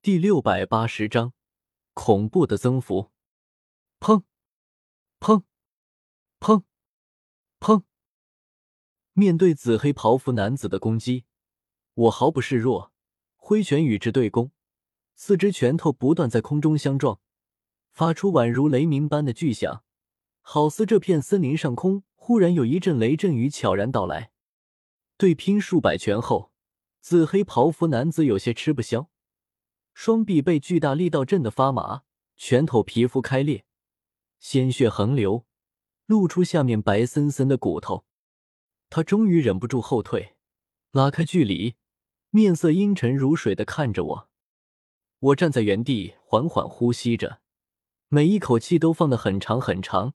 第六百八十章恐怖的增幅。砰！砰！砰！砰！面对紫黑袍服男子的攻击，我毫不示弱，挥拳与之对攻，四只拳头不断在空中相撞，发出宛如雷鸣般的巨响，好似这片森林上空忽然有一阵雷阵雨悄然到来。对拼数百拳后，紫黑袍服男子有些吃不消。双臂被巨大力道震得发麻，拳头皮肤开裂，鲜血横流，露出下面白森森的骨头。他终于忍不住后退，拉开距离，面色阴沉如水的看着我。我站在原地，缓缓呼吸着，每一口气都放得很长很长，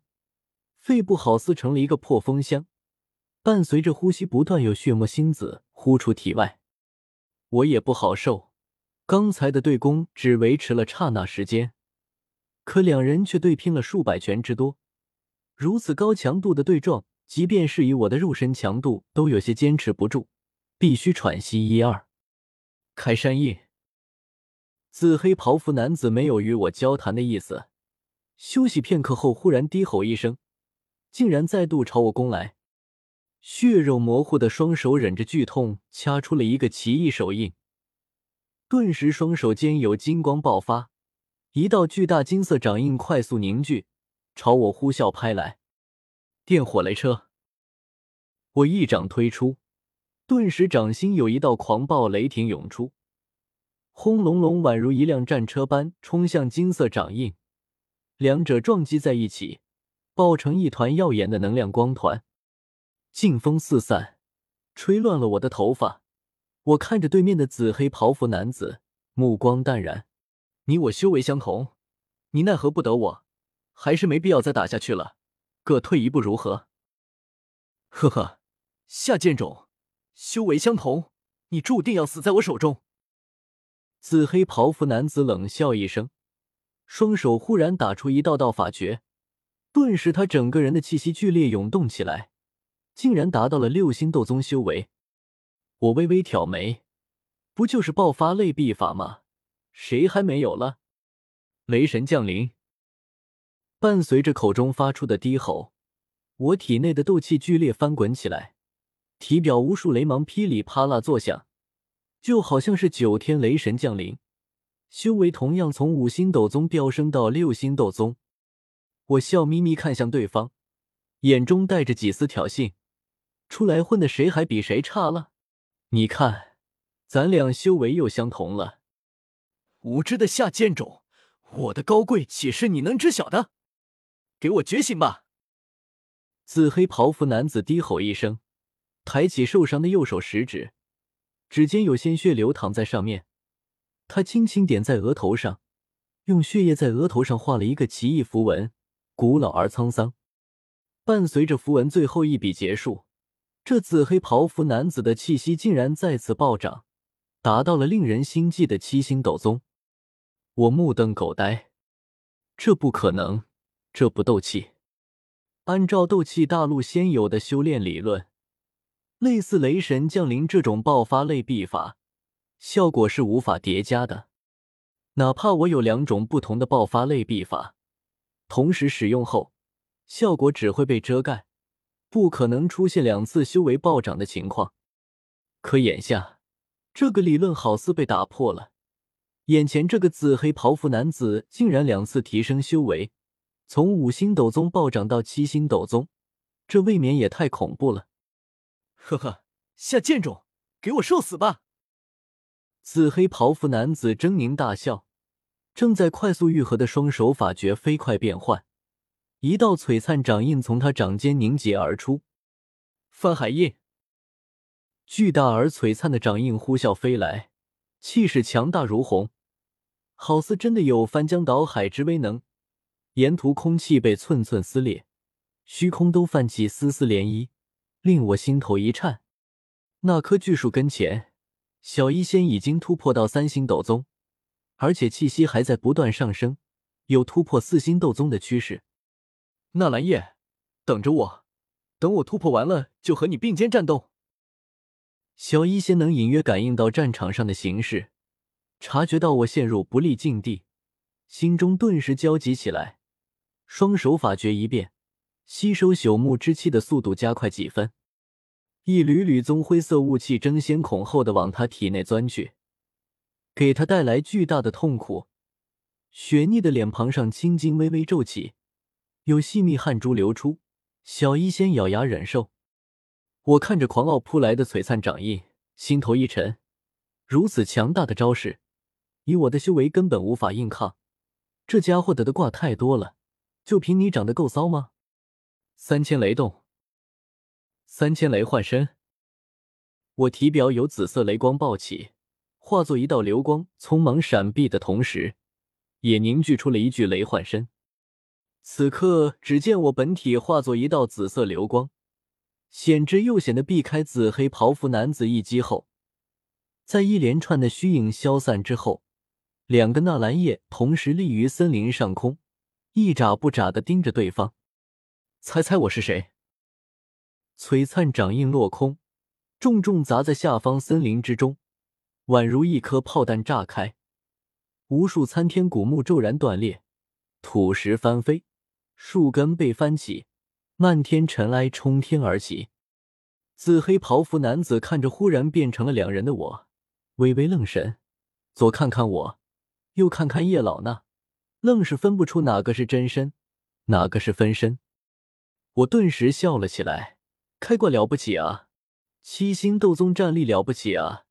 肺部好似成了一个破风箱，伴随着呼吸不断有血沫星子呼出体外。我也不好受。刚才的对攻只维持了刹那时间，可两人却对拼了数百拳之多。如此高强度的对撞，即便是以我的肉身强度，都有些坚持不住，必须喘息一二。开山印，紫黑袍服男子没有与我交谈的意思，休息片刻后，忽然低吼一声，竟然再度朝我攻来。血肉模糊的双手忍着剧痛，掐出了一个奇异手印。顿时，双手间有金光爆发，一道巨大金色掌印快速凝聚，朝我呼啸拍来。电火雷车，我一掌推出，顿时掌心有一道狂暴雷霆涌出，轰隆隆，宛如一辆战车般冲向金色掌印，两者撞击在一起，爆成一团耀眼的能量光团，劲风四散，吹乱了我的头发。我看着对面的紫黑袍服男子，目光淡然：“你我修为相同，你奈何不得我？还是没必要再打下去了，各退一步如何？”呵呵，下贱种，修为相同，你注定要死在我手中。紫黑袍服男子冷笑一声，双手忽然打出一道道法诀，顿时他整个人的气息剧烈涌动起来，竟然达到了六星斗宗修为。我微微挑眉，不就是爆发类臂法吗？谁还没有了？雷神降临！伴随着口中发出的低吼，我体内的斗气剧烈翻滚起来，体表无数雷芒噼里啪啦作响，就好像是九天雷神降临。修为同样从五星斗宗飙升到六星斗宗。我笑眯眯看向对方，眼中带着几丝挑衅：“出来混的谁还比谁差了？”你看，咱俩修为又相同了。无知的下贱种，我的高贵岂是你能知晓的？给我觉醒吧！紫黑袍服男子低吼一声，抬起受伤的右手食指，指尖有鲜血流淌在上面。他轻轻点在额头上，用血液在额头上画了一个奇异符文，古老而沧桑。伴随着符文最后一笔结束。这紫黑袍服男子的气息竟然再次暴涨，达到了令人心悸的七星斗宗。我目瞪口呆，这不可能，这不斗气。按照斗气大陆先有的修炼理论，类似雷神降临这种爆发类必法，效果是无法叠加的。哪怕我有两种不同的爆发类必法，同时使用后，效果只会被遮盖。不可能出现两次修为暴涨的情况，可眼下这个理论好似被打破了。眼前这个紫黑袍服男子竟然两次提升修为，从五星斗宗暴涨到七星斗宗，这未免也太恐怖了。呵呵，下贱种，给我受死吧！紫黑袍服男子狰狞大笑，正在快速愈合的双手法诀飞快变换。一道璀璨掌印从他掌间凝结而出，翻海印。巨大而璀璨的掌印呼啸飞来，气势强大如虹，好似真的有翻江倒海之威能。沿途空气被寸寸撕裂，虚空都泛起丝丝涟漪，令我心头一颤。那棵巨树跟前，小医仙已经突破到三星斗宗，而且气息还在不断上升，有突破四星斗宗的趋势。纳兰叶，等着我，等我突破完了就和你并肩战斗。小医仙能隐约感应到战场上的形势，察觉到我陷入不利境地，心中顿时焦急起来，双手法诀一变，吸收朽木之气的速度加快几分，一缕缕棕灰色雾气争先恐后的往他体内钻去，给他带来巨大的痛苦。雪腻的脸庞上青筋微微皱起，有细密汗珠流出。小医仙咬牙忍受。我看着狂傲扑来的璀璨掌印，心头一沉。如此强大的招式，以我的修为根本无法硬抗。这家伙得的卦太多了，就凭你长得够骚吗？三千雷动，三千雷幻身。我体表有紫色雷光暴起，化作一道流光，匆忙闪避的同时。也凝聚出了一具雷幻身。此刻，只见我本体化作一道紫色流光，显之又显的避开紫黑袍服男子一击后，在一连串的虚影消散之后，两个纳兰叶同时立于森林上空，一眨不眨的盯着对方。猜猜我是谁？璀璨掌印落空，重重砸在下方森林之中，宛如一颗炮弹炸开。无数参天古木骤然断裂，土石翻飞，树根被翻起，漫天尘埃冲天而起。紫黑袍服男子看着忽然变成了两人的我，微微愣神，左看看我，右看看叶老衲，愣是分不出哪个是真身，哪个是分身。我顿时笑了起来，开挂了不起啊！七星斗宗战力了不起啊！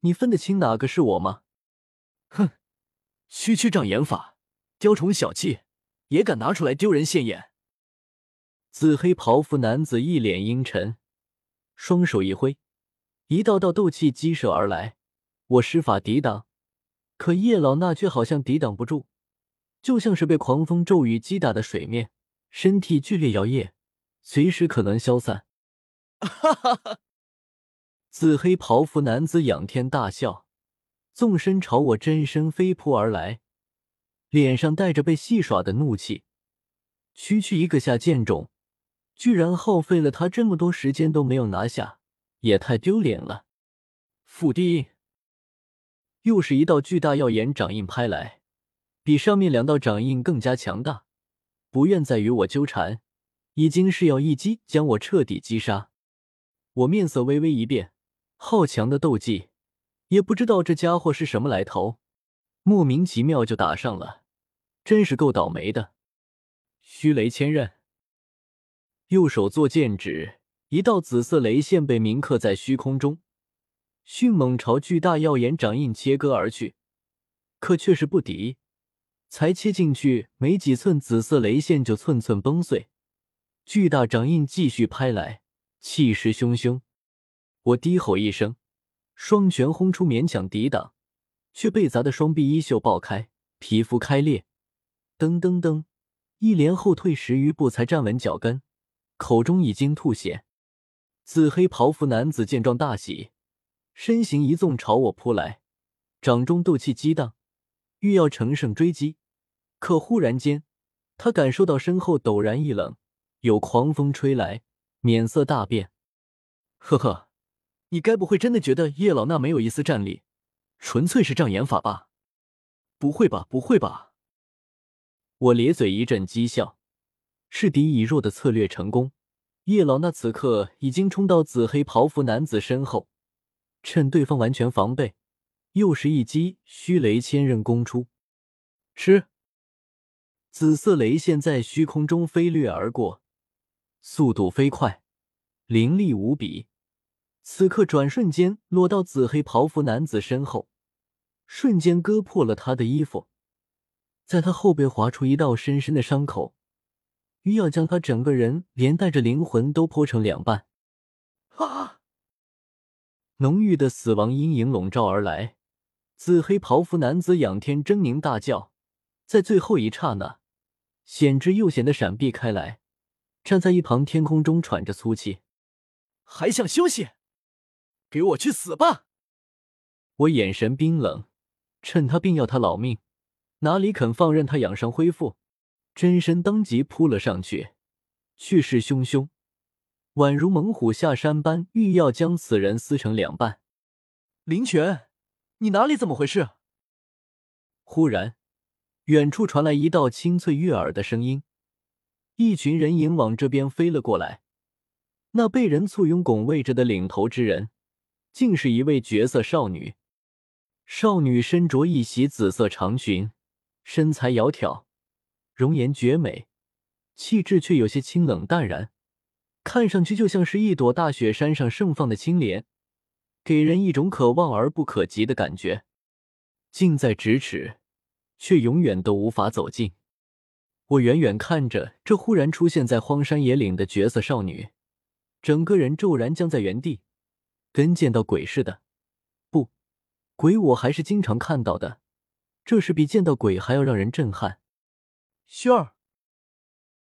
你分得清哪个是我吗？哼！区区障眼法，雕虫小技，也敢拿出来丢人现眼？紫黑袍服男子一脸阴沉，双手一挥，一道道斗气激射而来。我施法抵挡，可叶老那却好像抵挡不住，就像是被狂风骤雨击打的水面，身体剧烈摇曳，随时可能消散。哈哈哈！紫黑袍服男子仰天大笑。纵身朝我真身飞扑而来，脸上带着被戏耍的怒气。区区一个下剑种，居然耗费了他这么多时间都没有拿下，也太丢脸了！腹地又是一道巨大耀眼掌印拍来，比上面两道掌印更加强大，不愿再与我纠缠，已经是要一击将我彻底击杀。我面色微微一变，好强的斗技！也不知道这家伙是什么来头，莫名其妙就打上了，真是够倒霉的。虚雷千刃，右手做剑指，一道紫色雷线被铭刻在虚空中，迅猛朝巨大耀眼掌印切割而去，可却是不敌，才切进去没几寸，紫色雷线就寸寸崩碎。巨大掌印继续拍来，气势汹汹。我低吼一声。双拳轰出，勉强抵挡，却被砸得双臂衣袖爆开，皮肤开裂。噔噔噔，一连后退十余步才站稳脚跟，口中已经吐血。紫黑袍服男子见状大喜，身形一纵朝我扑来，掌中斗气激荡，欲要乘胜追击。可忽然间，他感受到身后陡然一冷，有狂风吹来，脸色大变。呵呵。你该不会真的觉得叶老那没有一丝战力，纯粹是障眼法吧？不会吧，不会吧！我咧嘴一阵讥笑，是敌已弱的策略成功。叶老那此刻已经冲到紫黑袍服男子身后，趁对方完全防备，又是一击虚雷千刃攻出。吃！紫色雷线在虚空中飞掠而过，速度飞快，凌厉无比。此刻转瞬间落到紫黑袍服男子身后，瞬间割破了他的衣服，在他后背划出一道深深的伤口，欲要将他整个人连带着灵魂都剖成两半。啊！浓郁的死亡阴影笼罩而来，紫黑袍服男子仰天狰狞大叫，在最后一刹那，险之又险的闪避开来，站在一旁天空中喘着粗气，还想休息？给我去死吧！我眼神冰冷，趁他病要他老命，哪里肯放任他养伤恢复？真身当即扑了上去，气势汹汹，宛如猛虎下山般，欲要将此人撕成两半。林泉，你哪里怎么回事？忽然，远处传来一道清脆悦耳的声音，一群人影往这边飞了过来。那被人簇拥拱卫着的领头之人，竟是一位绝色少女。少女身着一袭紫色长裙，身材窈窕，容颜绝美，气质却有些清冷淡然，看上去就像是一朵大雪山上盛放的青莲，给人一种可望而不可及的感觉。近在咫尺，却永远都无法走近。我远远看着这忽然出现在荒山野岭的绝色少女。整个人骤然僵在原地，跟见到鬼似的。不，鬼我还是经常看到的，这是比见到鬼还要让人震撼。薰儿，